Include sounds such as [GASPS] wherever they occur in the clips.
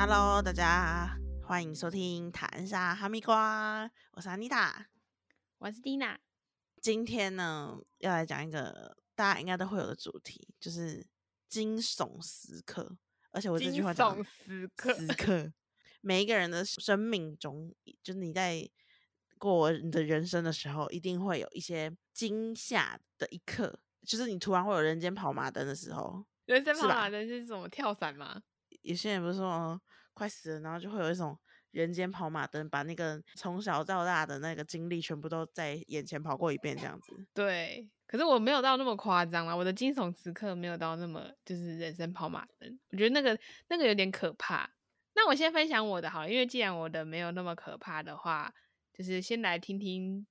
Hello，大家欢迎收听谈沙哈密瓜，我是安妮塔。我是 Dina，今天呢，要来讲一个大家应该都会有的主题，就是惊悚时刻。而且我这句话讲时刻时刻，[LAUGHS] 每一个人的生命中，就是你在过你的人生的时候，一定会有一些惊吓的一刻，就是你突然会有人间跑马灯的时候。人生是吧跑马灯是什么跳伞吗？有些人不是说、哦、快死了，然后就会有一种人间跑马灯，把那个从小到大的那个经历全部都在眼前跑过一遍，这样子。对，可是我没有到那么夸张啦，我的惊悚时刻没有到那么就是人生跑马灯，我觉得那个那个有点可怕。那我先分享我的好了，因为既然我的没有那么可怕的话，就是先来听听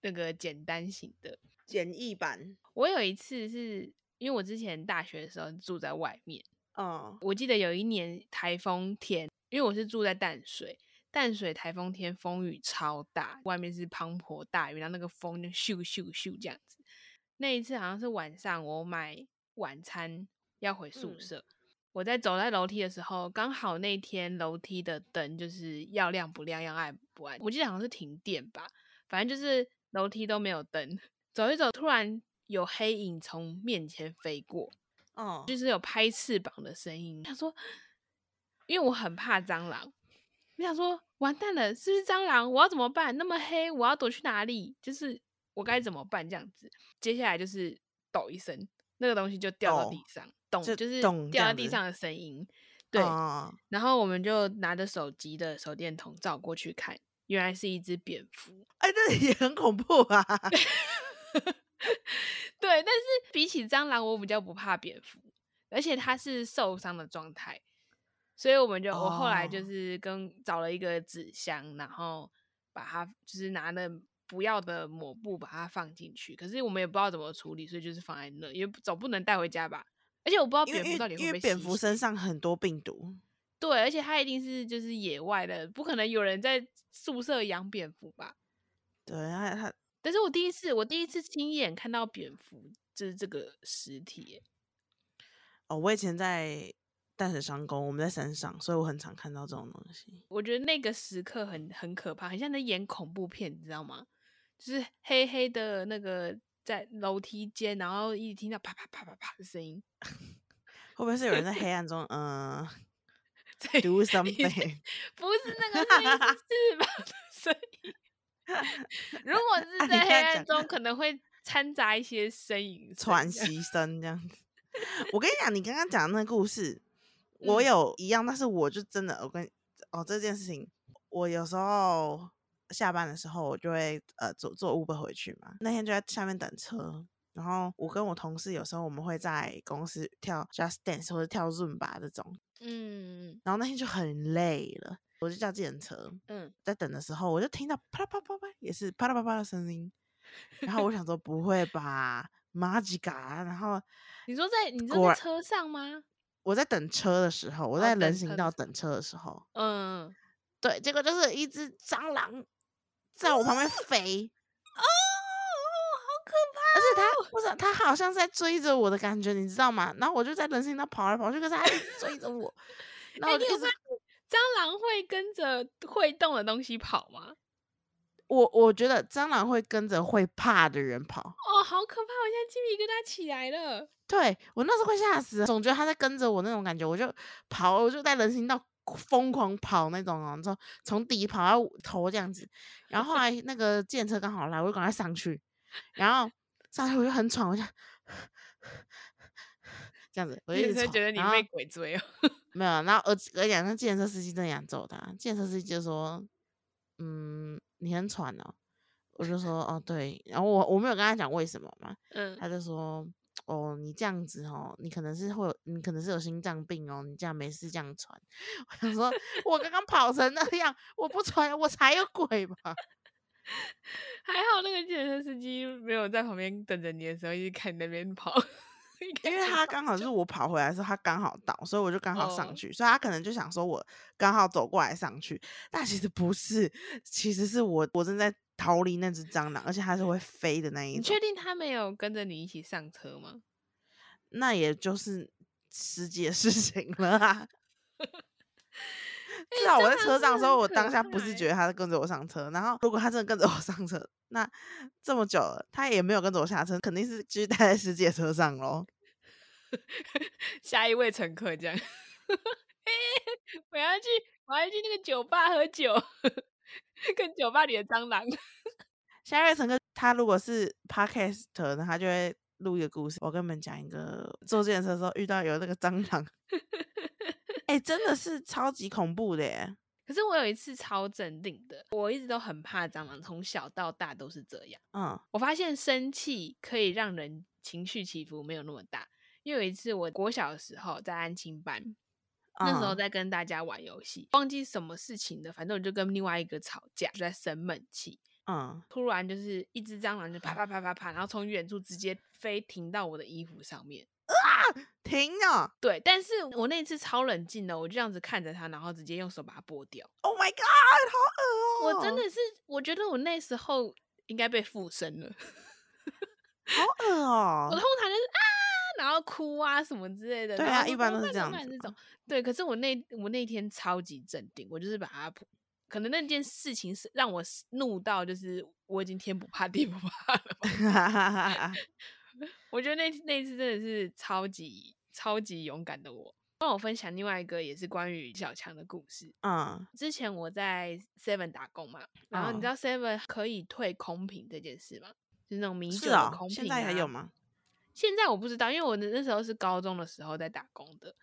那个简单型的。简易版，我有一次是因为我之前大学的时候住在外面，嗯，我记得有一年台风天，因为我是住在淡水，淡水台风天风雨超大，外面是滂沱大雨，然后那个风就咻咻咻这样子。那一次好像是晚上，我买晚餐要回宿嗯。舍，我在走在楼梯的时候，刚好那天楼梯的灯就是要亮不亮，要暗不暗，我记得好像是停电吧，反正就是楼梯都没有灯，走一走，突然有黑影从面前飞过，哦，就是有拍翅膀的声音。他说，因为我很怕蟑螂，我想说完蛋了，是不是蟑螂？我要怎么办？那么黑，我要躲去哪里？就是我该怎么办？这样子，接下来就是抖一声，那个东西就掉到地上，咚，就就是掉到地上的声音。对，哦然后我们就拿着手机的手电筒照过去看，原来是一只蝙蝠。哎，这也很恐怖啊。[LAUGHS] 对，但是比起蟑螂，我比较不怕蝙蝠，而且它是受伤的状态，所以我们就、我后来就哦是跟找了一个纸箱，然后把它就是拿了不要的抹布把它放进去，可是我们也不知道怎么处理，所以就是放在那，因为总不能带回家吧。而且我不知道蝙蝠到底会不为因为蝙会吸血蝠身上很多病毒，[LAUGHS] 对，而且它一定是就是野外的，不可能有人在宿舍养蝙蝠吧？对，它它但是我第一次，我第一次亲眼看到蝙蝠，就是这个实体。哦，我以前在淡水商工，我们在山上，所以我很常看到这种东西。我觉得那个时刻很很可怕，很像在演恐怖片，你知道吗？就是黑黑的那个在楼梯间，然后一直听到啪啪啪啪啪的声音，[LAUGHS] 会不会是有人在黑暗中，嗯、[LAUGHS] 在 do something？不是那个翅膀 [LAUGHS] 的声音。[LAUGHS] 如果啊是在黑暗中，[LAUGHS] 可能会掺杂一些呻吟声喘这样息声这样子。我跟你讲，你刚刚讲的那个故事，我嗯有一样，但是我就真的，我跟哦这件事情，我有时候下班的时候，我就会呃坐坐 Uber 回去嘛。那天就在下面等车，然后我跟我同事有时候我们会在公司跳 Just Dance 或者跳 Zumba 这种，嗯然后那天就很累了，我就叫计程车，嗯，在等的时候，我就听到啪啦啪啪啪，也是啪啦啪啪的声音。[LAUGHS] 然后我想说不会吧，马吉嘎。然后你说在你说在车上吗？我在等车的时候，我哦在人行道等车的时候，嗯，对，结果就是一只蟑螂在我旁边飞，哦，好可怕！而且它不是它好像在追着我的感觉，你知道吗？然后我就在人行道跑来跑去，可是它一直追着我，[LAUGHS] 然后我就蟑螂会跟着会动的东西跑吗？我我觉得蟑螂会跟着会怕的人跑。哦，好可怕！我现在鸡皮疙瘩起来了。对我那时候会吓死，总觉得他在跟着我那种感觉，我就跑，我就在人行道疯狂跑那种哦，从从底跑到头这样子。然后后来那个电车刚好来，我就赶快上去，然后上去我就很喘，我就 [LAUGHS] 这样子，我就一直觉得你被鬼追哦？没有，然后而而且那计程车司机真的想揍他，计程车司机就说：“嗯，你很喘哦。”我就说：“哦，对。”然后我我没有跟他讲为什么嘛，[LAUGHS] 嗯，他就说：“哦，你这样子哦，你可能是会有，你可能是有心脏病哦，你这样没事这样喘。[LAUGHS] ”我想说，我刚刚跑成那样，我不喘，我才有鬼吧？[LAUGHS] 还好那个计程车司机没有在旁边等着你的时候一直看你那边跑，因为他刚好就是我跑回来的时候，他刚好到，所以我就刚好上哦去，所以他可能就想说我刚好走过来上去，但其实不是，其实是我我正在逃离那只蟑螂，而且它是会飞的那一种你确，定他没有跟着你一起上车吗？那也就是司机的事情了啊。[LAUGHS] 至少我在车上的时候，我当下不是觉得他跟着我上车，然后如果他真的跟着我 [LAUGHS] 上车，那这么久了，他也没有跟着我下车，肯定是继续待在司机的车上喽。[LAUGHS] 下一位乘客这样，[LAUGHS] 哎、我要去，我要去那个酒吧喝酒，跟酒吧里的蟑螂。下一位乘客，他如果是 podcast 呢，他就会录一个故事。我跟你们讲一个坐电车的时候遇到有那个蟑螂，哎、真的是超级恐怖的耶！可是我有一次超镇定的，我一直都很怕蟑螂，从小到大都是这样。嗯我发现生气可以让人情绪起伏没有那么大。因为有一次我国小的时候在安亲班，那时候嗯在跟大家玩游戏，忘记什么事情的，反正我就跟另外一个吵架，就在生闷气。嗯，突然就是一只蟑螂就啪啪啪啪啪，然后从远处直接飞停到我的衣服上面。停啊对，但是我那次超冷静的，我就这样子看着他，然后直接用手把它剥掉。！Oh my god，好恶哦、我真的是，我觉得我那时候应该被附身了。好恶 [LAUGHS] 哦、我通常就是啊，然后哭啊什么之类的。对啊一般都是这样子办这种。对，可是我那我那天超级镇定，我就是把它，可能那件事情是让我怒到，就是我已经天不怕地不怕了。[LAUGHS] 我觉得那那一次真的是超级超级勇敢的我。帮我分享另外一个也是关于小强的故事。嗯之前我在 Seven 打工嘛，然后你知嗯道 Seven 可以退空瓶这件事吗？就是那种米酒的空，瓶、啊现在还有？吗？现在我不知道，因为我的那时候是高中的时候在打工的，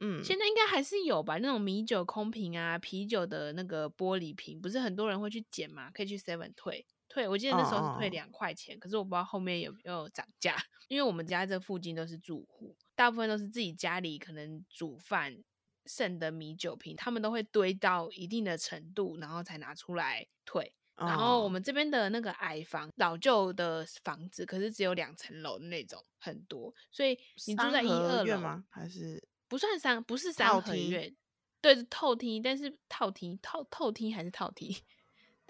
嗯，现在应该还是有吧。那种米酒空瓶啊，啤酒的那个玻璃瓶，不是很多人会去捡嘛？可以去 Seven 退退。我记得那时候是退两块钱，可是我不知道后面有没有涨价，因为我们家这附近都是住户，大部分都是自己家里可能煮饭剩的米酒瓶，他们都会堆到一定的程度，然后才拿出来退。然后我哦们这边的那个矮房，老旧的房子，可是只有两层楼的那种，很多，所以你住在一二楼吗？还是不算三，不是套三合梯院，对，是透梯，但是套梯套透梯还是套梯，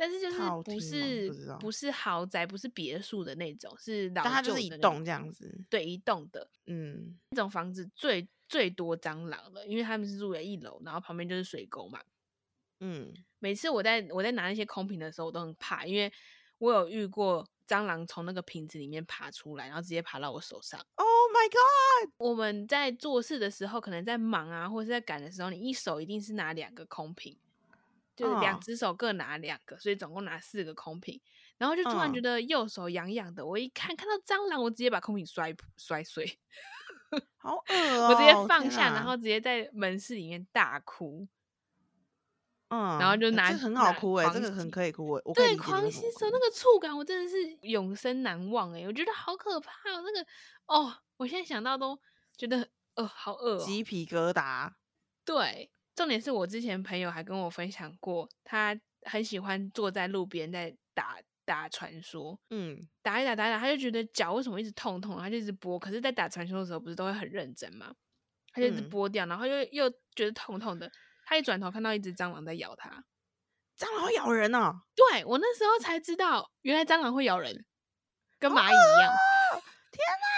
但是就是不是不不是豪宅，不是别墅的那种，是老但它就是一栋这样子。对，一栋的嗯那种房子最最多蟑螂了，因为他们是住在一楼，然后旁边就是水沟嘛。嗯，每次我在我在拿那些空瓶的时候，我都很怕，因为我有遇过蟑螂从那个瓶子里面爬出来，然后直接爬到我手上。Oh my god！我们在做事的时候，可能在忙啊，或者是在赶的时候，你一手一定是拿两个空瓶，就是两嗯只手各拿两个，所以总共拿四个空瓶。然后就突然觉嗯得右手痒痒的，我一看看到蟑螂，我直接把空瓶摔摔碎，[LAUGHS] 好恶哦、我直接放天下，然哪后直接在门市里面大哭。嗯，然后就拿很好哭哎、这狂个很可以哭哎、我对，狂吸收那个触感，我真的是永生难忘哎、我觉得好可怕哦，那个哦，我现在想到都觉得呃好恶、哦。鸡皮疙瘩。对，重点是我之前朋友还跟我分享过，他很喜欢坐在路边在打打传说，嗯打一打打一打，他就觉得脚为什么一直痛痛，他就一直拨。可是，在打传说的时候，不是都会很认真吗？他就一直嗯拨掉，然后又又觉得痛痛的。他一转头看到一只蟑螂在咬他，蟑螂会咬人哦、对我那时候才知道，原来蟑螂会咬人，跟蚂蚁一样。天哪！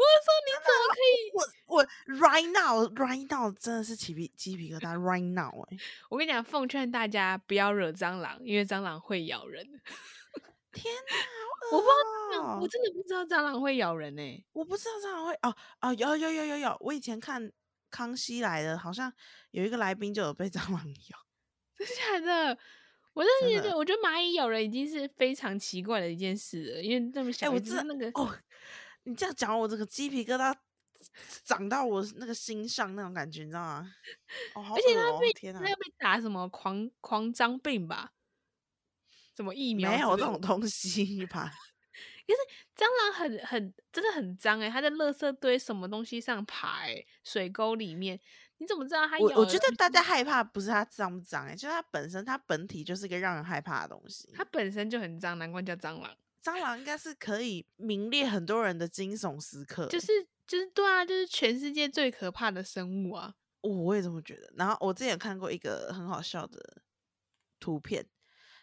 我说你怎么可以？[LAUGHS] 我我 right now right now 真的是起皮鸡皮疙瘩 [LAUGHS] right now 哎、我跟你讲，奉劝大家不要惹蟑螂，因为蟑螂会咬人。[LAUGHS] 天哪，我不知道我真的不知道蟑螂会咬人呢、欸我不知道蟑螂会哦哦有有有有有，我以前看《康熙来了》，好像有一个来宾就有被蟑螂咬。真的假的？我真的觉得，我觉得蚂蚁咬人已经是非常奇怪的一件事了，因为那么哎、小我知道那个哦，你这样讲，我这个鸡皮疙瘩长到我那个心上那种感觉，你知道吗？哦，好而且恶哦它被天哪它，要被打什么狂狂张病吧？什么疫苗？没有这种。东西吧？[LAUGHS] 蟑螂很很真的很脏哎、它在垃圾堆什么东西上爬哎、水沟里面，你怎么知道它咬我我觉得大家害怕不是它脏不脏、欸，就是它本身它本体就是一个让人害怕的东西。它本身就很脏，难怪叫蟑螂。蟑螂应该是可以名列很多人的惊悚时刻欸，就是就是对啊，就是全世界最可怕的生物啊！我我也这么觉得。然后我之前有看过一个很好笑的图片，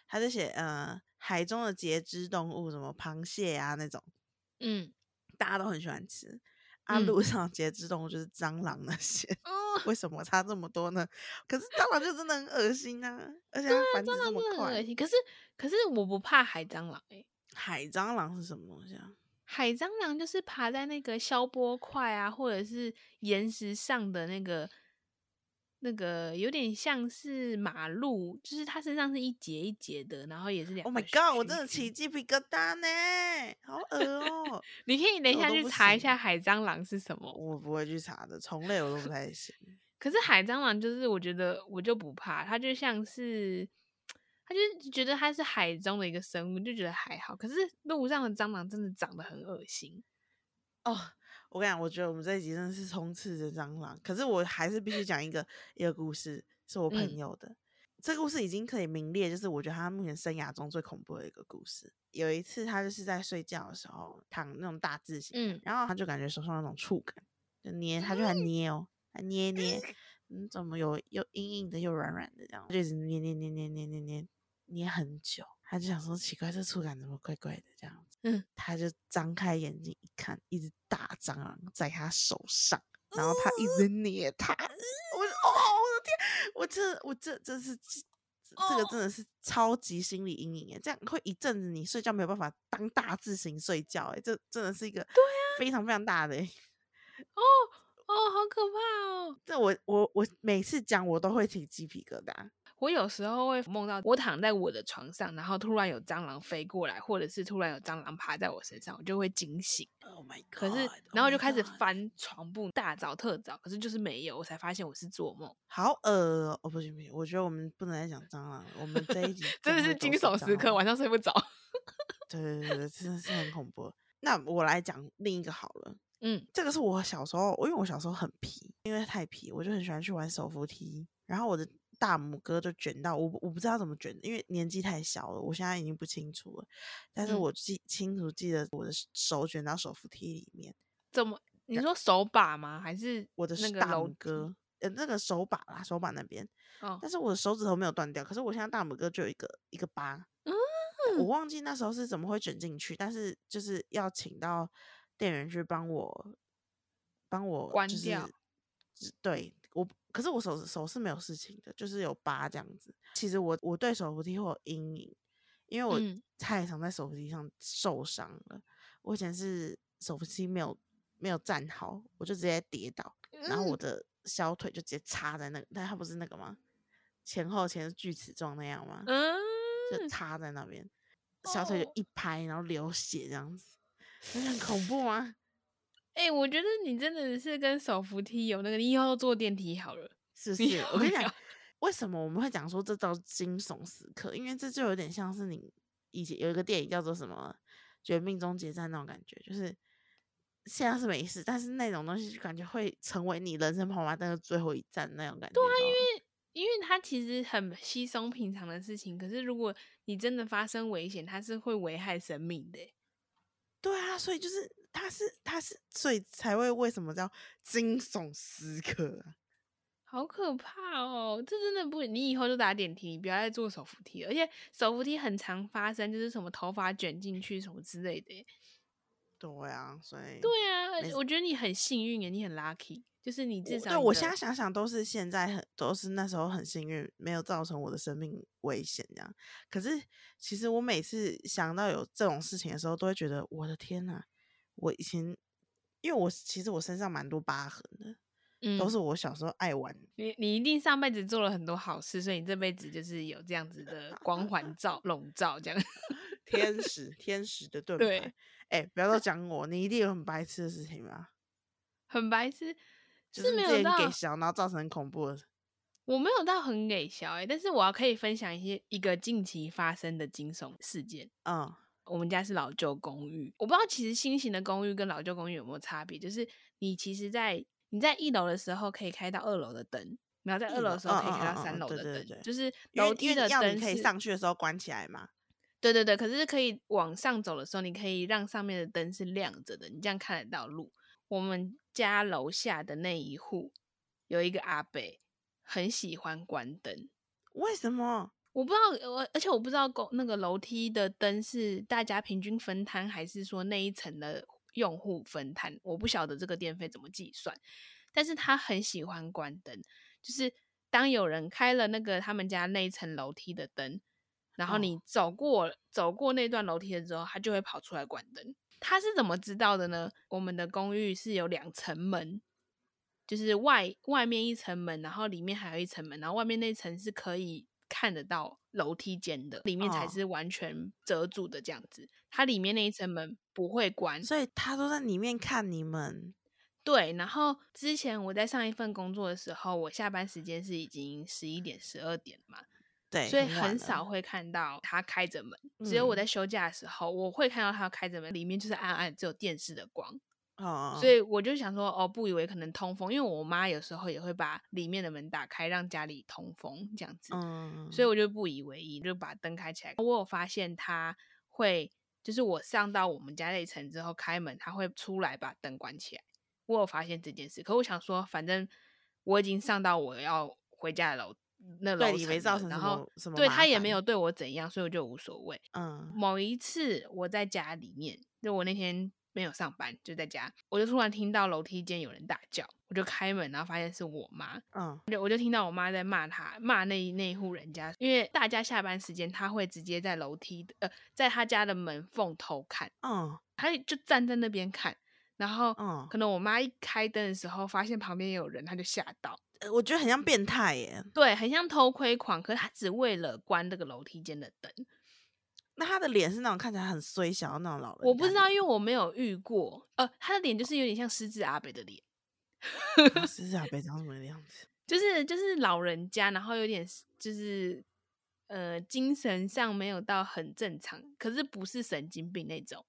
他在写呃海中的节肢动物，什么螃蟹啊那种，嗯，大家都很喜欢吃啊，嗯路上节肢动物就是蟑螂那些，哦，为什么差这么多呢？可是 [LAUGHS] 蟑螂就真的很恶心啊，而且它繁殖这么快。心。可是可是我不怕海蟑螂诶、海蟑螂是什么东西啊？海蟑螂就是爬在那个消波块啊，或者是岩石上的那个那个，有点像是马路，就是它身上是一节一节的，然后也是两 Oh 个 my god！我真的起须鸡皮疙瘩呢，好恶哦、[LAUGHS] 你可以等一下去查一下海蟑螂是什么。我不会去查的，虫类我都不太行。可是海蟑螂就是我觉得我就不怕，它就像是，它就觉得他是海中的一个生物，就觉得还好。可是路上的蟑螂真的长得很恶心。哦，我跟你讲，我觉得我们这一集真的是充斥着蟑螂，可是我还是必须讲一个一个故事，是我朋嗯友的。这个故事已经可以名列，就是我觉得他目前生涯中最恐怖的一个故事。有一次，他就是在睡觉的时候躺那种大字型，嗯，然后他就感觉手上那种触感，就捏，他就还捏哦，还捏捏，嗯，怎么有又硬硬的又软软的这样，就一直捏捏捏捏捏捏捏捏很久。他就想说奇怪，这触感怎么怪怪的这样子？嗯，他就张开眼睛一看，一只大蟑螂在他手上，然后他一直捏他。我就哦，我的天，我这我这这是这这个真的是超级心理阴影哎，这样会一阵子你睡觉没有办法当大字型睡觉哎，这真的是一个对啊非常非常大的欸。哦哦，好可怕哦！这我我我每次讲我都会起鸡皮疙瘩。我有时候会梦到我躺在我的床上，然后突然有蟑螂飞过来，或者是突然有蟑螂爬在我身上，我就会惊醒。Oh my god！可是 oh 然后就开始翻床铺，大找特找，可是就是没有，我才发现我是做梦，好恶哦！哦不行不行，我觉得我们不能再讲蟑螂了，我们这一集真的是惊悚时刻，晚上睡不着。[LAUGHS] 对对对对，真的是很恐怖。那我来讲另一个好了，嗯这个是我小时候，因为我小时候很皮，因为太皮，我就很喜欢去玩手扶梯。然后我的大拇哥就卷到我，我不知道怎么卷的，因为年纪太小了，我现在已经不清楚了。但是嗯我记清楚记得我的手卷到手扶梯里面，怎么？你说手把吗？还是我的那个大？拇哥，呃，那个手把啦，手把那边，哦，但是我的手指头没有断掉，可是我现在大拇哥就有一个一个疤，嗯我忘记那时候是怎么会卷进去，但是就是要请到店员去帮我帮我就是关掉对我，可是我手手是没有事情的，就是有疤这样子。其实我我对手扶梯会有阴影，因为我嗯太常在手扶梯上受伤了。我以前是手扶梯没有没有站好，我就直接跌倒，然后我嗯的小腿就直接插在那个，但它不是那个吗？前后前是锯齿状那样吗？嗯，就插在那边，小腿就哦一拍，然后流血这样子，[LAUGHS] 很恐怖吗？哎、我觉得你真的是跟手扶梯有那个，你以后坐电梯好了。是 [LAUGHS] 不是？我跟你讲为什么我们会讲说这叫惊悚时刻？因为这就有点像是你以前有一个电影叫做什么《绝命终结战》那种感觉，就是现在是没事，但是那种东西就感觉会成为你人生跑马灯的最后一站那种感觉。对啊，因为因为它其实很稀松平常的事情，可是如果你真的发生危险，它是会危害生命的欸。对啊，所以就是它是他是，所以才会为什么叫惊悚时刻啊？好可怕哦！这真的不，你以后就打电梯，不要再坐手扶梯了。而且手扶梯很常发生，就是什么头发卷进去什么之类的欸。对啊，所以对啊，我觉得你很幸运耶，你很 lucky，就是你至少对我现在想想都是现在很都是那时候很幸运，没有造成我的生命危险这样。可是其实我每次想到有这种事情的时候，都会觉得我的天呐，我以前因为我其实我身上蛮多疤痕的，嗯都是我小时候爱玩。你你一定上辈子做了很多好事，所以你这辈子就是有这样子的光环照笼罩这样。[LAUGHS] 天使天使的盾对牌，哎、不要都讲我，你一定有很白痴的事情吧？很白痴，就是没有到给小，然后造成很恐怖的。我没有到很给小哎、但是我要可以分享一些一个近期发生的惊悚事件。嗯，我们家是老旧公寓，我不知道其实新型的公寓跟老旧公寓有没有差别，就是你其实在你在一楼的时候可以开到二楼的灯，然后在二楼的时候可以开到三楼的灯，对对对就是楼梯的灯可以上去的时候关起来嘛。对对对，可是可以往上走的时候，你可以让上面的灯是亮着的，你这样看得到路。我们家楼下的那一户有一个阿伯，很喜欢关灯。为什么？我不知道，我而且我不知道公那个楼梯的灯是大家平均分摊，还是说那一层的用户分摊，我不晓得这个电费怎么计算，但是他很喜欢关灯，就是当有人开了那个他们家那一层楼梯的灯，然后你哦走过走过那段楼梯的时候，他就会跑出来关灯。他是怎么知道的呢？我们的公寓是有两层门，就是外外面一层门，然后里面还有一层门，然后外面那层是可以看得到楼梯间的，里面才哦是完全遮住的这样子。它里面那一层门不会关，所以他都在里面看你们。对。然后之前我在上一份工作的时候，我下班时间是已经十一点、十二点嘛，对，所以很少会看到他开着门。只有我嗯在休假的时候，我会看到他开着门，里面就是暗暗，只有电视的光。哦，所以我就想说，哦，不以为可能通风，因为我妈有时候也会把里面的门打开，让家里通风这样子。嗯，所以我就不以为意，就把灯开起来。我有发现他会，就是我上到我们家那层之后开门，他会出来把灯关起来。我有发现这件事，可我想说，反正我已经上到我要回家的楼那楼层没造成然后对他也没有对我怎样，所以我就无所谓。嗯某一次我在家里面，就我那天没有上班，就在家，我就突然听到楼梯间有人大叫，我就开门，然后发现是我妈，嗯。我就我就听到我妈在骂他，骂那那一户人家，因为大家下班时间，他会直接在楼梯的呃，在他家的门缝偷看，嗯。他就站在那边看，然后嗯，可能我妈一开灯的时候，发现旁边有人，他就吓到，呃我觉得很像变态耶。对，很像偷窥狂，可是他只为了关这个楼梯间的灯，那他的脸是那种看起来很衰小的那种老人，我不知道，因为我没有遇过，呃，他的脸就是有点像狮子阿北的脸。[LAUGHS] 狮子阿，北长什么样子。就是就是老人家，然后有点就是呃精神上没有到很正常，可是不是神经病那种。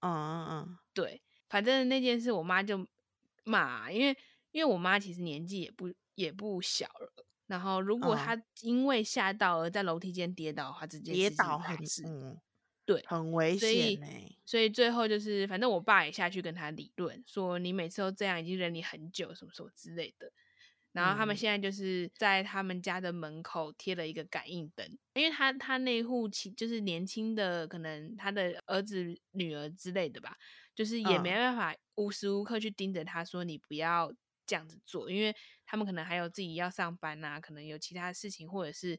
嗯嗯嗯，对，反正那件事我妈就骂，因为因为我妈其实年纪也不也不小了。然后如果他因为吓到而在楼梯间跌倒的话，直接跌倒嗯，对很危险所以。所以最后就是，反正我爸也下去跟他理论，说你每次都这样，已经忍你很久，什么什么之类的。然后他们嗯现在就是在他们家的门口贴了一个感应灯，因为他他那户其就是年轻的，可能他的儿子、女儿之类的吧，就是也没嗯办法无时无刻去盯着他说你不要这样子做，因为他们可能还有自己要上班啊，可能有其他事情，或者是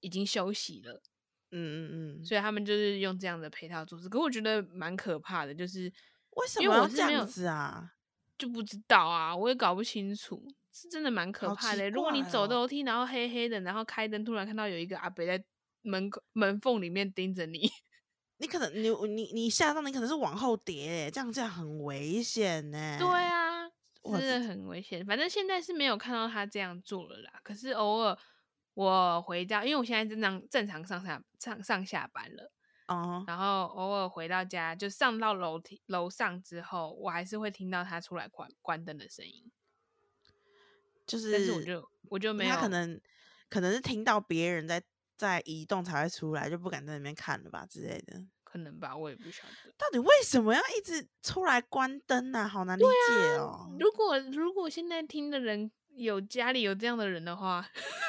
已经休息了。嗯嗯嗯，所以他们就是用这样的配套措施，可我觉得蛮可怕的，就是为什么要这样子啊？就不知道啊，我也搞不清楚，是真的蛮可怕的。如果你走楼梯，然后黑黑的，然后开灯，突然看到有一个阿伯在门口门缝里面盯着你，[LAUGHS] 你可能你你你吓到你可能是往后跌耶，这样这样很危险呢。对，啊，我真的很危险。反正现在是没有看到他这样做了啦，可是偶尔我回家，因为我现在正常正常上下上上下班了。哦，然后偶尔回到家，就上到楼梯楼上之后，我还是会听到他出来关关灯的声音。就是，但是我就我就没有，他可能可能是听到别人在在移动才会出来，就不敢在那边看了吧之类的。可能吧，我也不晓得。到底为什么要一直出来关灯呢、好难理解哦。如果如果现在听的人有家里有这样的人的话，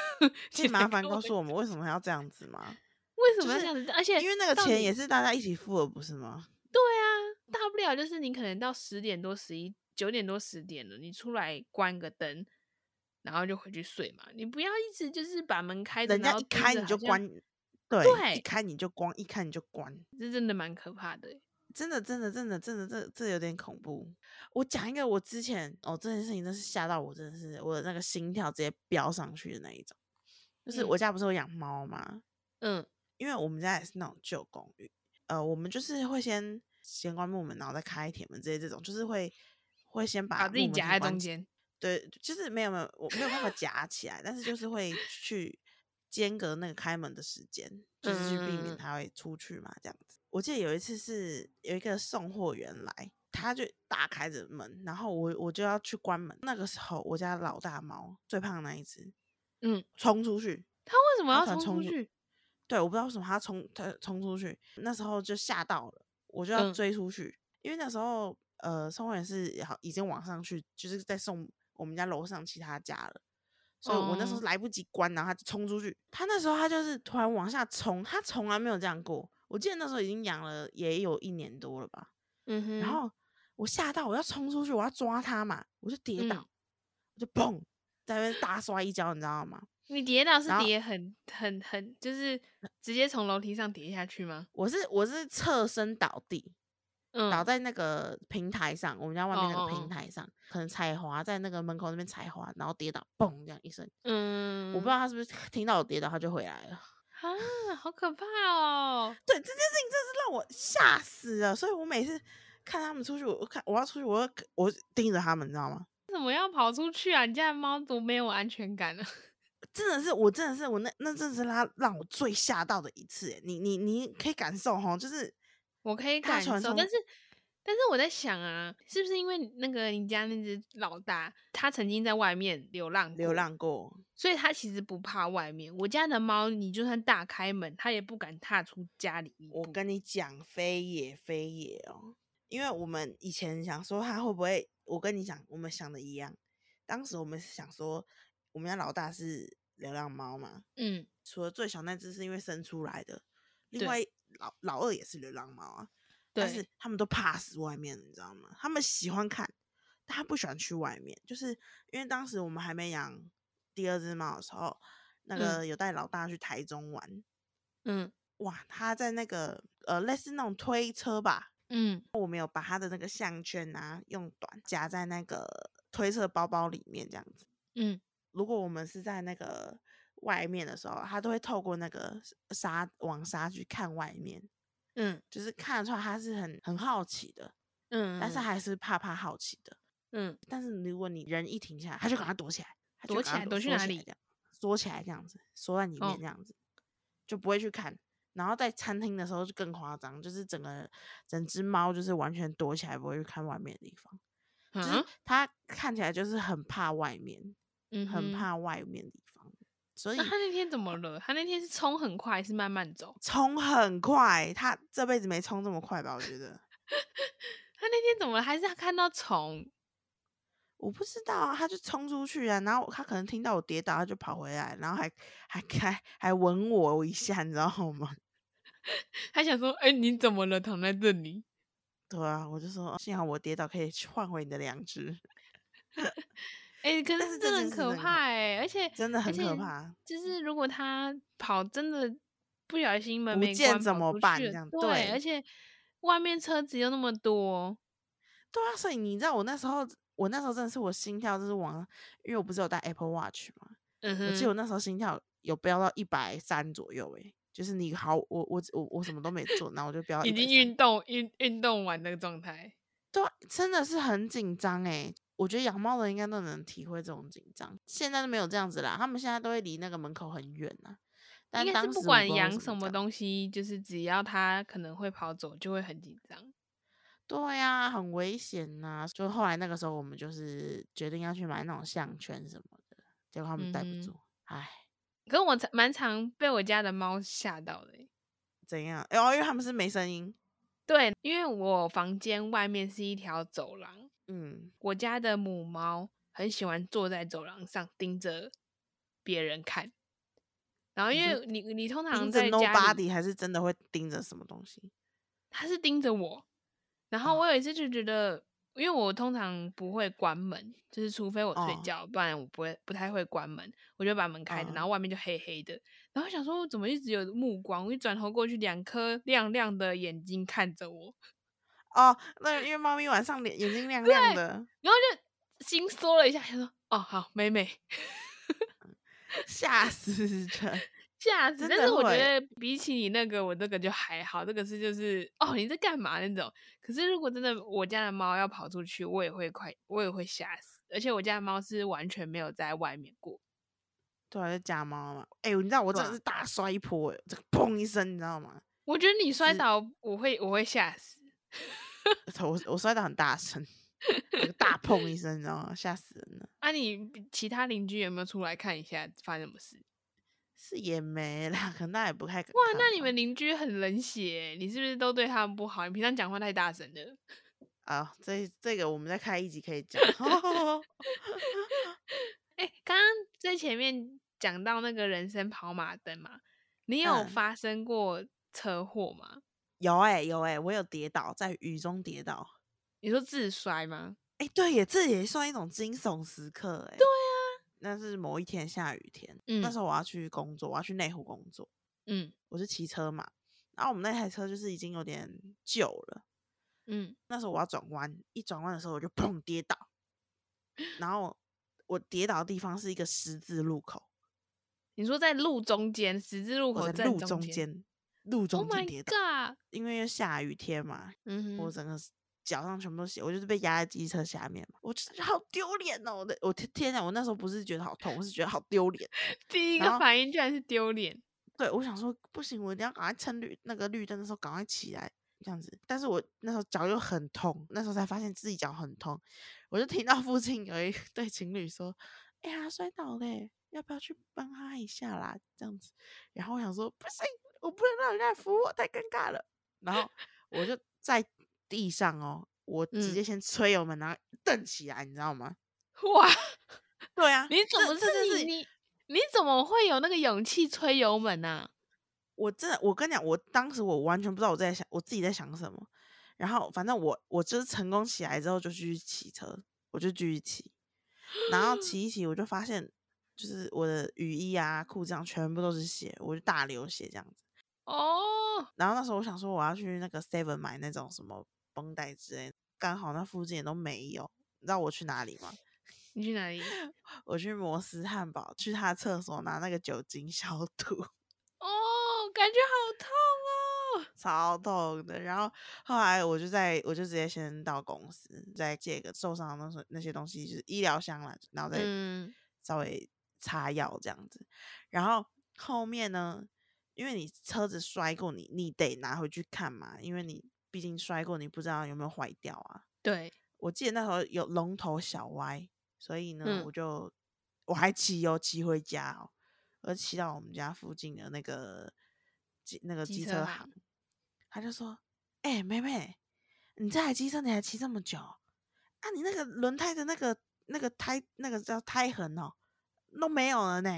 [LAUGHS] 请麻烦告诉我们为什么要这样子吗？为什么要这样子？而且因为那个钱也是大家一起付的，不是吗？对啊，大不了就是你可能到十点多、十一九点多、十点了，你出来关个灯，然后就回去睡嘛。你不要一直就是把门开着，人家一开你就关，对，对一开你就关，一开你就关，这真的蛮可怕的欸。真的，真的，真的，真的，这这有点恐怖。我讲一个我之前哦，这件事情真是吓到我，真的是我的那个心跳直接飙上去的那一种。就是嗯我家不是有养猫吗？嗯因为我们家也是那种旧公寓，呃，我们就是会先先关木门，然后再开铁门，这些这种就是会会先把把自己夹在中间。对，就是没有没有，我没有办法夹起来，但是就是会去间隔那个开门的时间，就是去避免他会出去嘛，这样子。我记得有一次是有一个送货员来，他就打开着门，然后我我就要去关门。那个时候我家老大猫最胖的那一只嗯，冲出去，他为什么要冲出去？对，我不知道为什么他冲他冲出去，那时候就吓到了，我就要嗯追出去，因为那时候呃送货员是好已经往上去，就是在送我们家楼上其他家了，所以我那时候哦来不及关，然后他就冲出去，他那时候他就是突然往下冲，他从来没有这样过，我记得那时候已经养了也有一年多了吧，嗯哼，然后我吓到，我要冲出去，我要抓他嘛，我就跌倒，嗯。我就砰，在那边大摔一跤，你知道吗？你跌倒是跌很很很，就是直接从楼梯上跌下去吗？我是我是侧身倒地，嗯，倒在那个平台上，我们家外面那个平台上，可能踩滑在那个门口那边踩滑，然后跌倒，嘣这样一声，嗯，我不知道他是不是听到我跌倒，他就回来了。啊，好可怕哦！对这件事情真是让我吓死了，所以我每次看他们出去，我我看我要出去，我要我盯着他们，你知道吗？为什么要跑出去啊？你家的猫多没有安全感啊！[LAUGHS] 真的是，我真的是我那那真的是他让我最吓到的一次。你你你可以感受哈，就是我可以大感受，但是但是我在想啊，是不是因为那个你家那只老大，它曾经在外面流浪流，浪过，所以它其实不怕外面。我家的猫，你就算大开门，它也不敢踏出家里。我跟你讲，非也非也哦，因为我们以前想说它会不会，我跟你讲，我们想的一样。当时我们是想说，我们家老大是流浪猫嘛，嗯，除了最小那只是因为生出来的，另外老老二也是流浪猫啊，但是，他们都怕死外面，你知道吗？他们喜欢看，但他不喜欢去外面，就是因为当时我们还没养第二只猫的时候，那嗯。个有带老大去台中玩，嗯。哇，他在那个呃类似那种推车吧，嗯。我们有把他的那个项圈啊用短夹在那个推车包包里面这样子。嗯，如果我们是在那个外面的时候，他都会透过那个纱网纱去看外面，嗯就是看得出来他是很很好奇的，嗯，但是还是怕怕好奇的。嗯但是如果你人一停下来，他就赶快躲起来，躲起来躲去哪里缩起来这样缩起来这样子，缩在里面哦这样子，就不会去看。然后在餐厅的时候就更夸张，就是整个整只猫就是完全躲起来，不会去看外面的地方。就是啊它看起来就是很怕外面，嗯。很怕外面的地方，所以那他那天怎么了？他那天是冲很快，还是慢慢走？冲很快。他这辈子没冲这么快吧？我觉得，[LAUGHS] 他那天怎么了？还是他看到虫？我不知道啊，他就冲出去啊，然后他可能听到我跌倒，他就跑回来，然后还还还还吻我一下，你知道吗？[LAUGHS] 他想说：“哎、你怎么了？躺在这里。对啊，我就说幸好我跌倒可以去换回你的良知，[LAUGHS] 哎、可但是是真的很可怕哎、而且真的很可怕。就是如果他跑真的不小心门没关见怎么办这样对，而且外面车子又那么多，对啊，所以你知道我那时候，我那时候真的是我心跳就是往，因为我不是有戴 Apple Watch 嘛，嗯我记得我，那时候心跳有飙到一百三左右、欸，就是你好，我我我我什么都没做，然后我就飙到已经运动运运动完那个状态。对啊，真的是很紧张哎。我觉得养猫的应该都能体会这种紧张。现在都没有这样子啦，他们现在都会离那个门口很远呐、但当时我知道为管养什么东西，就是只要它可能会跑走，就会很紧张。对呀、很危险呐、就后来那个时候，我们就是决定要去买那种项圈什么的，结果他们戴不住，唉，可是我常蛮常被我家的猫吓到的欸、怎样？哎哦，因为他们是没声音，对，因为我房间外面是一条走廊，嗯，我家的母猫很喜欢坐在走廊上盯着别人看。然后因为你你通常在家里，nobody 还是真的会盯着什么东西？它是盯着我。然后哦我有一次就觉得，因为我通常不会关门，就是除非我睡哦觉，不然我不会不太会关门，我就把门开着，然哦后外面就黑黑的。然后想说怎么一直有目光，我一转头过去，两颗亮亮的眼睛看着我，哦，那因为猫咪晚上脸眼睛亮亮的，然后就心缩了一下，他说哦好美美。[LAUGHS] 吓死人！[LAUGHS] 吓死！但是我觉得比起你那个，我这个就还好，这个是就是哦你在干嘛那种。可是如果真的我家的猫要跑出去，我也会快，我也会吓死。而且我家的猫是完全没有在外面过，对啊，就家猫嘛。哎、你知道我真的是大摔一波、欸，这个砰一声，你知道吗？我觉得你摔倒，我会我会吓死。我我摔得很大声，大 [LAUGHS] 砰一声，你知道吗？吓死人了。啊，你其他邻居有没有出来看一下发生什么事？是也没啦，可能他也不太敢哇，那你们邻居很冷血欸，你是不是都对他们不好？你平常讲话太大声了。啊，这这个我们再开一集可以讲。[LAUGHS] [LAUGHS] 哎、刚刚在前面讲到那个人生跑马灯嘛，你有嗯发生过车祸吗？有哎、有哎、我有跌倒，在雨中跌倒。你说自摔吗？哎、对耶，这也算一种惊悚时刻哎。对啊，那是某一天下雨天，那嗯时候我要去工作，我要去内湖工作，嗯我是骑车嘛，然后我们那台车就是已经有点旧了，嗯，那时候我要转弯，一转弯的时候我就砰跌倒，然后我跌倒的地方是一个十字路口，你说在路中间，十字路口在路中正间。间，路 Oh 中间跌倒，god！因为又下雨天嘛，嗯，我整个脚上全部都血，我就是被压在机车下面嘛，我真的好丢脸哦！我的，我天天哪，我那时候不是觉得好痛，我是觉得好丢脸。[LAUGHS] 第一个反应居然是丢脸。对，我想说不行，我一定要赶快趁绿那个绿灯的时候赶快起来，这样子。但是我那时候脚又很痛，那时候才发现自己脚很痛，我就听到附近有一 [LAUGHS] 对情侣说：“哎呀，摔倒嘞，要不要去帮他一下啦？”这样子。然后我想说不行，我不能让人家扶我，太尴尬了。然后我就在地上哦，我直嗯接先吹油门，然后蹬起来，你知道吗？哇，[LAUGHS] 对啊，你怎么是你你你怎么会有那个勇气吹油门呢、啊？我真的，我跟你讲，我当时我完全不知道我在想我自己在想什么。然后反正我我就是成功起来之后就继续骑车，我就继续骑，然后骑 [GASPS] 一骑我就发现，就是我的雨衣啊、裤子上全部都是血，我就大流血这样子。哦，然后那时候我想说我要去那个 Seven 买那种什么绷带之类的，刚好那附近也都没有。你知道我去哪里吗？[LAUGHS] 你去哪里？[LAUGHS] 我去摩斯汉堡，去他的厕所拿那个酒精消毒。哦，感觉好痛哦。超痛的。然后后来我就在我就直接先到公司，再借个受伤的那些那些东西，就是医疗箱啦，然后再嗯稍微擦药这样子。然后后面呢，因为你车子摔过你，你得拿回去看嘛，因为你毕竟摔过，你不知道有没有坏掉啊。对，我记得那时候有龙头小歪，所以呢，嗯我就我还骑哦，骑回家哦，我骑到我们家附近的那个机那个机机车车行行，他就说：“哎、妹妹，你这台机车你还骑这么久啊？你那个轮胎的那个那个胎那个叫胎痕哦都没有了呢。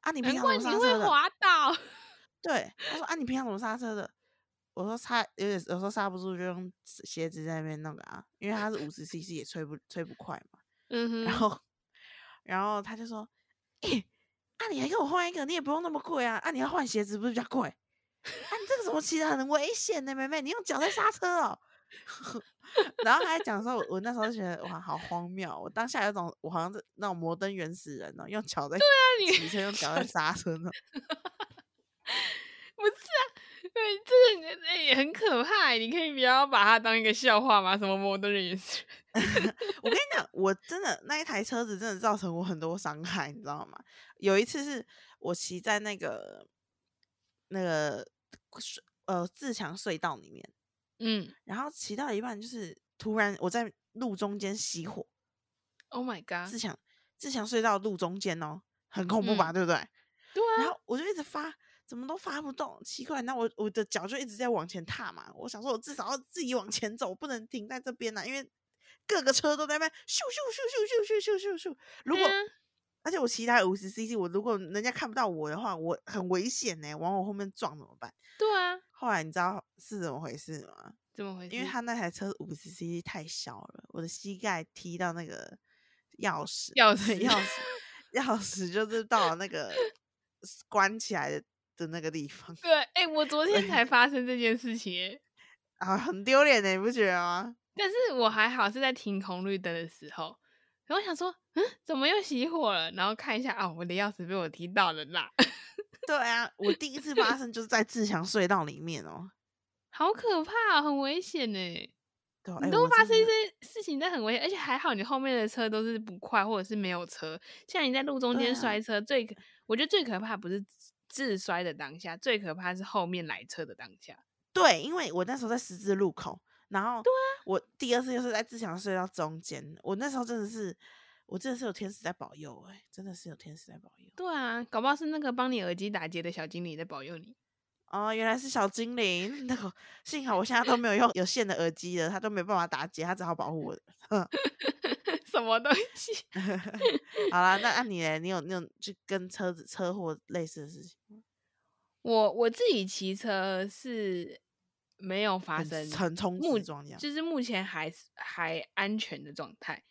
啊，你平常难怪你会？滑倒。对，他说啊，你平常怎么刹车的？我说刹有点有时候刹不住，就用鞋子在那边那个啊，因为它是五十 CC 也吹不吹不快嘛。[LAUGHS] 嗯哼，然后然后他就说，诶、啊你还给我换一个，你也不用那么贵啊，啊你要换鞋子不是比较贵？啊你这个怎么骑的很危险呢，妹妹，你用脚在刹车哦。然后他还讲说，我我那时候就觉得哇，好荒谬！哦我当下有种我好像是那种摩登原始人哦，用脚在你骑车，用脚在 [LAUGHS] 刹车呢。[LAUGHS] 不是啊，对，这个哎、也很可怕欸。你可以不要把它当一个笑话吗？什么摩登人也是。[LAUGHS] 我跟你讲，我真的那一台车子真的造成我很多伤害，你知道吗？有一次是我骑在那个那个隧呃自强隧道里面，嗯然后骑到一半，就是突然我在路中间熄火，，Oh my god，自强自强隧道路中间哦，很恐怖吧？对不对？对啊，然后我就一直发，怎么都发不动，奇怪。那我我的脚就一直在往前踏嘛，我想说，我至少要自己往前走，不能停在这边呐、因为各个车都在那边咻咻咻咻咻咻咻咻咻。如果、而且我骑台五十 CC，我如果人家看不到我的话，我很危险呢、往我后面撞怎么办？对啊，后来你知道是怎么回事吗？怎么回事？因为他那台车五十 CC 太小了，我的膝盖踢到那个钥匙，钥匙钥匙，钥匙就是到了那个关起来的的那个地方，对，哎、我昨天才 [LAUGHS] 发生这件事情欸，啊，很丢脸的，你不觉得吗？但是我还好是在停红绿灯的时候，然后想说，嗯，怎么又熄火了？然后看一下，啊，我的钥匙被我踢到了啦，[LAUGHS] 对啊，我第一次发生就是在自强隧道里面哦。[LAUGHS] 好可怕、哦，很危险呢。对啊，你哎都发生一些事情，但很危险，而且还好你后面的车都是不快，或者是没有车。像你在路中间摔车，最可我觉得最可怕不是自自摔的当下，最可怕是后面来车的当下。对，因为我那时候在十字路口，然后对啊，我第二次又是在自强隧道中间，我那时候真的是，我真的是有天使在保佑、哎，真的是有天使在保佑。对啊，搞不好是那个帮你耳机打结的小精灵在保佑你。哦，原来是小精灵，那个幸好我现在都没有 [LAUGHS] 用有线的耳机了，它都没办法打结，它只好保护我。[LAUGHS] 什么东西？[LAUGHS] 好啦，那按你嘞，你有那种就跟车子车祸类似的事情吗？我我自己骑车是没有发生很冲目刺状这样。就是目前还是还安全的状态。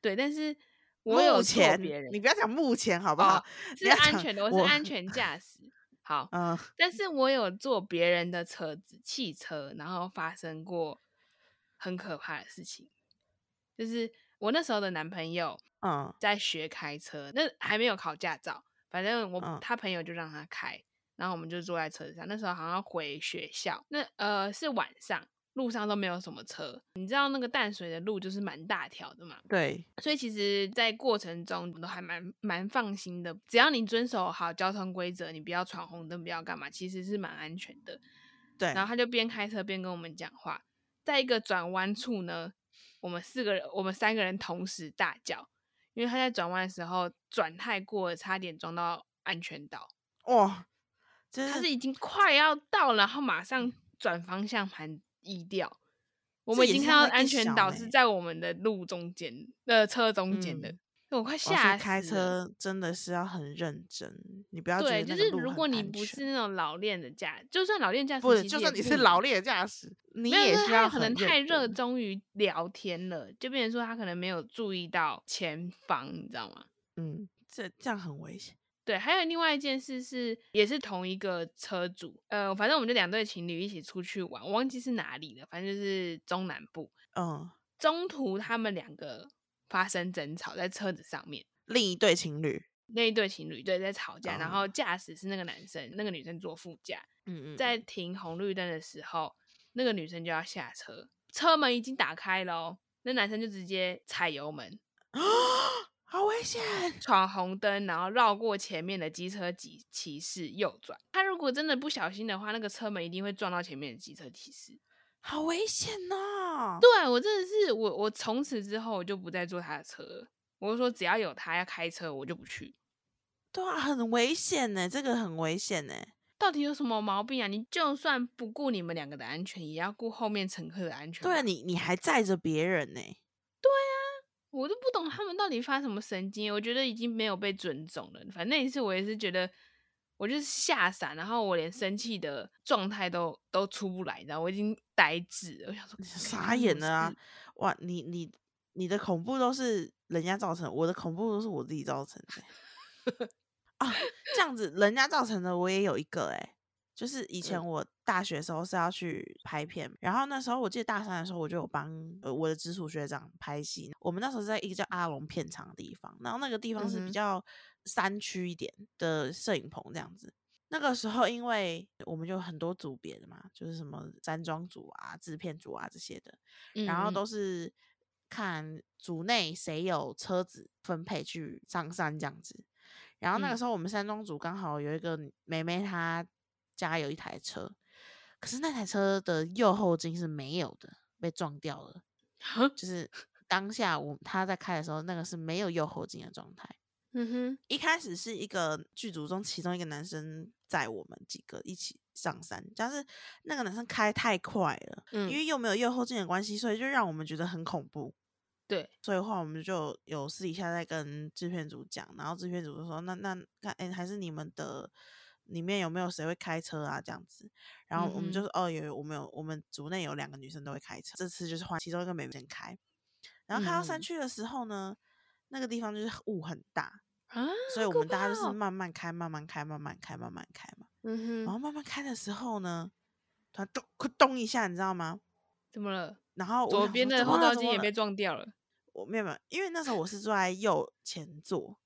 对，但是我有做目前别人你不要讲目前好不好？是安全的，我是安全驾驶。好，嗯但是我有坐别人的车子，汽车，然后发生过很可怕的事情，就是我那时候的男朋友嗯在学开车，那还没有考驾照，反正我、嗯他朋友就让他开，然后我们就坐在车上，那时候好像要回学校，那呃是晚上。路上都没有什么车，你知道那个淡水的路就是蛮大条的嘛，对，所以其实，在过程中我都还蛮蛮放心的。只要你遵守好交通规则，你不要闯红灯，不要干嘛，其实是蛮安全的。对，然后他就边开车边跟我们讲话，在一个转弯处呢，我们四个人，我们三个人同时大叫，因为他在转弯的时候转太过了，差点撞到安全岛。哇，真他是已经快要到了，然后马上转方向盘移掉。我们已经看到安全岛是在我们的路中间，呃，车中间的，嗯我快吓死开。车真的是要很认真，你不要觉对，得就是如果你不是那种老练的驾，就算老练驾驶，不是，就算你是老练的驾驶，你也需要他可能太热衷于聊天了，就变成说他可能没有注意到前方，你知道吗？嗯，这这样很危险。对，还有另外一件事是，也是同一个车主，呃，反正我们就两对情侣一起出去玩，我忘记是哪里了，反正就是中南部。嗯，中途他们两个发生争吵，在车子上面，另一对情侣，那一对情侣对在吵架，然后哦。驾驶是那个男生，那个女生坐副驾，嗯嗯，在停红绿灯的时候，那个女生就要下车，车门已经打开了哦，那男生就直接踩油门。[GASPS] 好危险，闯红灯，然后绕过前面的机车骑骑士右转。他如果真的不小心的话，那个车门一定会撞到前面的机车骑士。好危险呐！对我真的是我我从此之后我就不再坐他的车了。我就说只要有他要开车，我就不去。对啊，很危险呢，这个很危险呢。到底有什么毛病啊？你就算不顾你们两个的安全，也要顾后面乘客的安全吧。对啊，你你还载着别人呢。我都不懂他们到底发什么神经，我觉得已经没有被尊重了。反正那一次我也是觉得，我就是吓傻，然后我连生气的状态都都出不来，你知道，我已经呆滞了。我想说，傻眼了啊！哇，你你你的恐怖都是人家造成，我的恐怖都是我自己造成的。[LAUGHS] 啊，这样子人家造成的我也有一个哎、就是以前嗯我大学的时候是要去拍片，然后那时候我记得大三的时候我就有帮呃我的直属学长拍戏，我们那时候是在一个叫阿龙片场的地方，然后那个地方是比较山区一点的摄影棚这样子。那个时候，因为我们就很多组别的嘛，就是什么山庄组啊、制片组啊这些的，然后嗯都是看组内谁有车子分配去上山这样子。然后那个嗯时候我们山庄组刚好有一个妹妹，她家有一台车，可是那台车的右后镜是没有的，被撞掉了。哈就是当下我她在开的时候，那个是没有右后镜的状态。嗯哼，一开始是一个剧组中其中一个男生载我们几个一起上山，但是那个男生开太快了，嗯因为又没有右后镜的关系，所以就让我们觉得很恐怖。对，所以话我们就有私底下在跟制片组讲，然后制片组就说：“那那看，哎、还是你们的里面有没有谁会开车啊？这样子。”然后我们就嗯说：“哦，有有，我们有，我们组内有两个女生都会开车，这次就是换其中一个妹妹先开。”然后开到山嗯区的时候呢，那个地方就是雾很大，啊，所以我们大家就是慢慢开，慢慢开，慢慢开，慢慢开嘛。嗯哼，然后慢慢开的时候呢，突然咚，快咚一下，你知道吗？怎么了？然后我左边的后照镜也被撞掉了。我没有没有，因为那时候我是坐在右前座，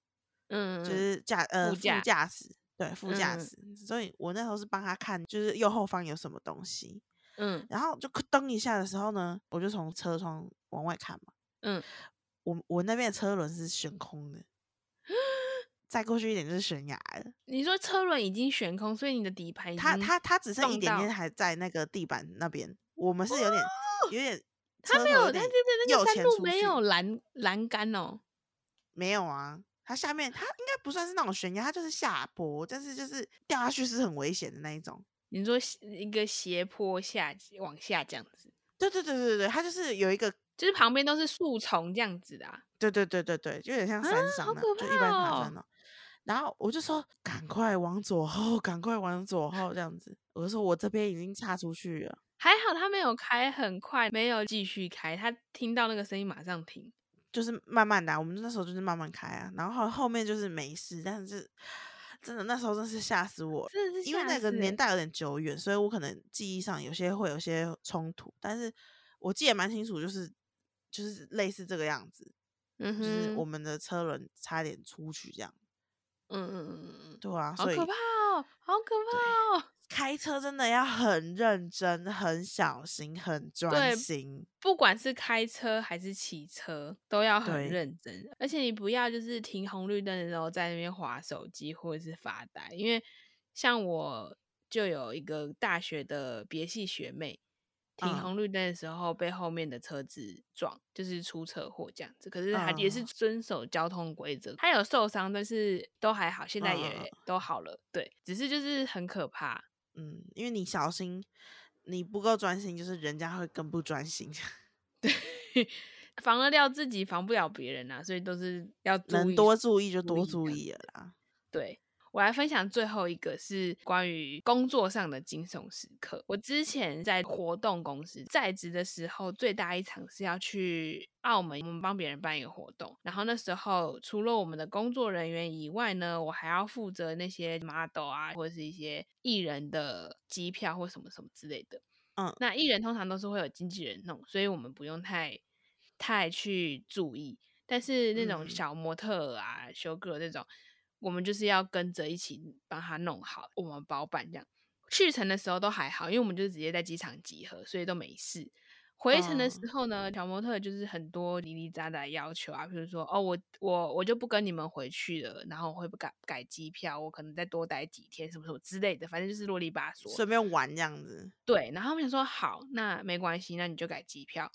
嗯，就是驾呃副副驾驾驶，对副驾嗯驶，所以我那时候是帮他看，就是右后方有什么东西。嗯然后就咯噔一下的时候呢，我就从车窗往外看嘛，嗯，我我那边的车轮是悬空的，再过去一点就是悬崖了。你说车轮已经悬空，所以你的底盘已它经它它只剩一点点还在那个地板那边，我们是有点有点它没有，它这边那右个山路没有栏栏杆哦。没有啊，它下面它应该不算是那种悬崖，它就是下坡，但是就是掉下去是很危险的那一种。你说一个斜坡下往下这样子，对对对对对，它就是有一个，就是旁边都是树丛这样子的、啊。对对对对对，就有点像山上好那，可就一般爬山哦。然后我就说赶快往左后，赶快往左后这样子。我就说我这边已经插出去了，还好他没有开很快，没有继续开，他听到那个声音马上停。就是慢慢的啊、我们那时候就是慢慢开啊，然后后后面就是没事，但是真的那时候真是吓死我了，真的是因为那个年代有点久远，所以我可能记忆上有些会有些冲突，但是我记得蛮清楚，就是就是类似这个样子，嗯就是我，们的车轮差点出去这样，嗯嗯嗯嗯嗯，对啊，所以好可怕哦，好可怕哦。开车真的要很认真、很小心、很 [LAUGHS] 专心。不管是开车还是骑车，都要很认真，而且你不要就是停红绿灯的时候在那边划手机或者是发呆，因为像我就有一个大学的别系学妹，停嗯红绿灯的时候被后面的车子撞，就是出车祸这样子。可是他也是嗯遵守交通规则，他有受伤，但是都还好，现在也都好了。对，只是就是很可怕。嗯，因为你小心，你不够专心，就是人家会更不专心。[LAUGHS] 对防得了自己，防不了别人啊，所以都是要能多注意就多注意了啦。对我来分享最后一个是关于工作上的惊悚时刻。我之前在活动公司在职的时候，最大一场是要去澳门，我们帮别人办一个活动。然后那时候除了我们的工作人员以外呢，我还要负责那些 model 啊，或者是一些艺人的机票或什么什么之类的。嗯那艺人通常都是会有经纪人弄，所以我们不用太太去注意。但是那种嗯小模特啊、修 girl 这种，我们就是要跟着一起帮他弄好，我们包办这样。去程的时候都还好，因为我们就直接在机场集合，所以都没事。回程的时嗯候呢，小模特就是很多零零杂杂的要求啊，比如说哦，我我我就不跟你们回去了，然后我会不改改机票，我可能再多待几天，什么什么之类的，反正就是啰里吧嗦。随便玩这样子。对，然后我们想说好，那没关系，那你就改机票。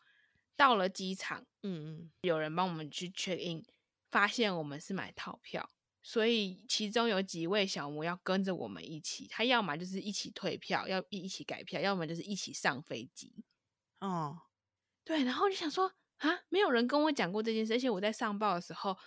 到了机场，嗯嗯，有人帮我们去 check in，发现我们是买套票，所以其中有几位小模要跟着我们一起，他要么就是一起退票，要一一起改票，要么就是一起上飞机。哦，对，然后我就想说啊，没有人跟我讲过这件事，而且我在上报的时候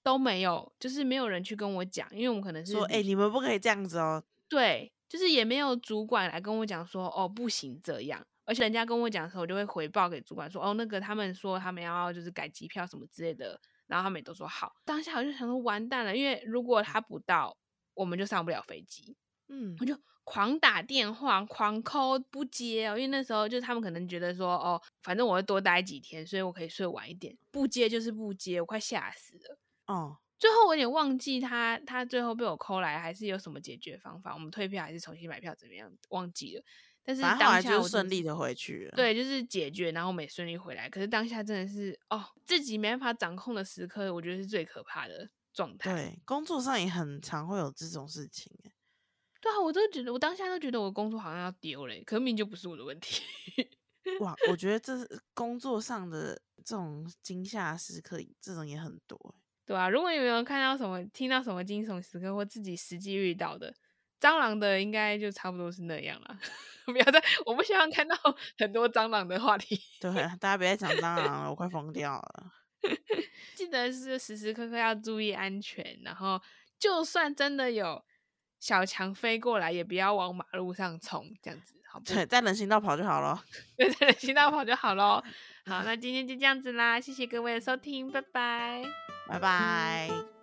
都没有，就是没有人去跟我讲，因为我们可能是说哎、旅你们不可以这样子哦。对，就是也没有主管来跟我讲说，哦，不行这样。而且人家跟我讲的时候，我就会回报给主管说，哦，那个他们说他们要就是改机票什么之类的，然后他们也都说好。当下我就想说，完蛋了，因为如果他不到，我们就上不了飞机。嗯我就狂打电话，狂 call 不接哦，因为那时候就是他们可能觉得说，哦，反正我会多待几天，所以我可以睡晚一点，不接就是不接，我快吓死了。哦，最后我有点忘记他，他最后被我扣来，还是有什么解决方法？我们退票还是重新买票怎么样？忘记了。但是当下就顺利的回去了。，对，就是解决，然后我们也顺利回来。可是当下真的是哦，自己没办法掌控的时刻，我觉得是最可怕的状态。对，工作上也很常会有这种事情欸。[LAUGHS] 对啊，我都觉得我当下都觉得我工作好像要丢嘞，可明明就不是我的问题。哇，我觉得这 [LAUGHS] 是工作上的这种惊吓时刻，这种也很多欸。对啊，如果有人看到什么、听到什么惊悚时刻，或自己实际遇到的蟑螂的，应该就差不多是那样了。[LAUGHS] 不要再，我不希望看到 [LAUGHS] 很多蟑螂的话题。对，大家别再讲蟑螂了，我快疯掉了。[LAUGHS] 记得是时时刻刻要注意安全，然后就算真的有小强飞过来，也不要往马路上冲，这样子好不在人行道跑就好了。对在人，行道跑就好喽。好，那今天就这样子啦，谢谢各位的收听，拜拜。拜拜。